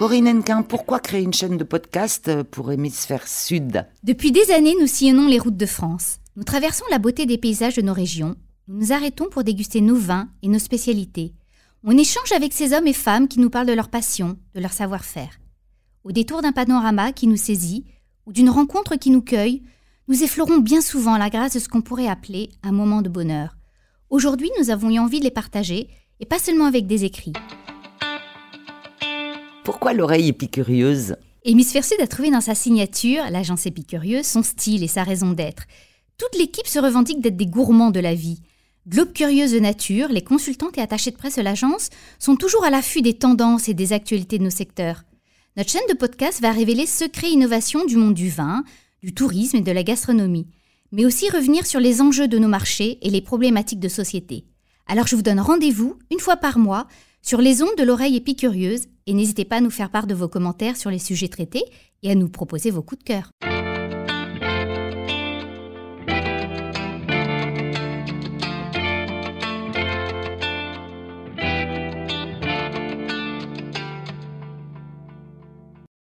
Laurine Henquin, pourquoi créer une chaîne de podcast pour Hémisphère Sud? Depuis des années, nous sillonnons les routes de France. Nous traversons la beauté des paysages de nos régions. Nous nous arrêtons pour déguster nos vins et nos spécialités. On échange avec ces hommes et femmes qui nous parlent de leur passion, de leur savoir-faire. Au détour d'un panorama qui nous saisit ou d'une rencontre qui nous cueille, nous effleurons bien souvent la grâce de ce qu'on pourrait appeler un moment de bonheur. Aujourd'hui, nous avons eu envie de les partager, et pas seulement avec des écrits. Pourquoi l'oreille épicurieuse? Hémisphère Sud a trouvé dans sa signature, l'agence épicurieuse, son style et sa raison d'être. Toute l'équipe se revendique d'être des gourmands de la vie. Globe curieuse de nature, les consultantes et attachés de presse de l'agence sont toujours à l'affût des tendances et des actualités de nos secteurs. Notre chaîne de podcast va révéler secrets et innovations du monde du vin, du tourisme et de la gastronomie, mais aussi revenir sur les enjeux de nos marchés et les problématiques de société. Alors je vous donne rendez-vous une fois par mois sur les ondes de l'oreille épicurieuse et n'hésitez pas à nous faire part de vos commentaires sur les sujets traités et à nous proposer vos coups de cœur.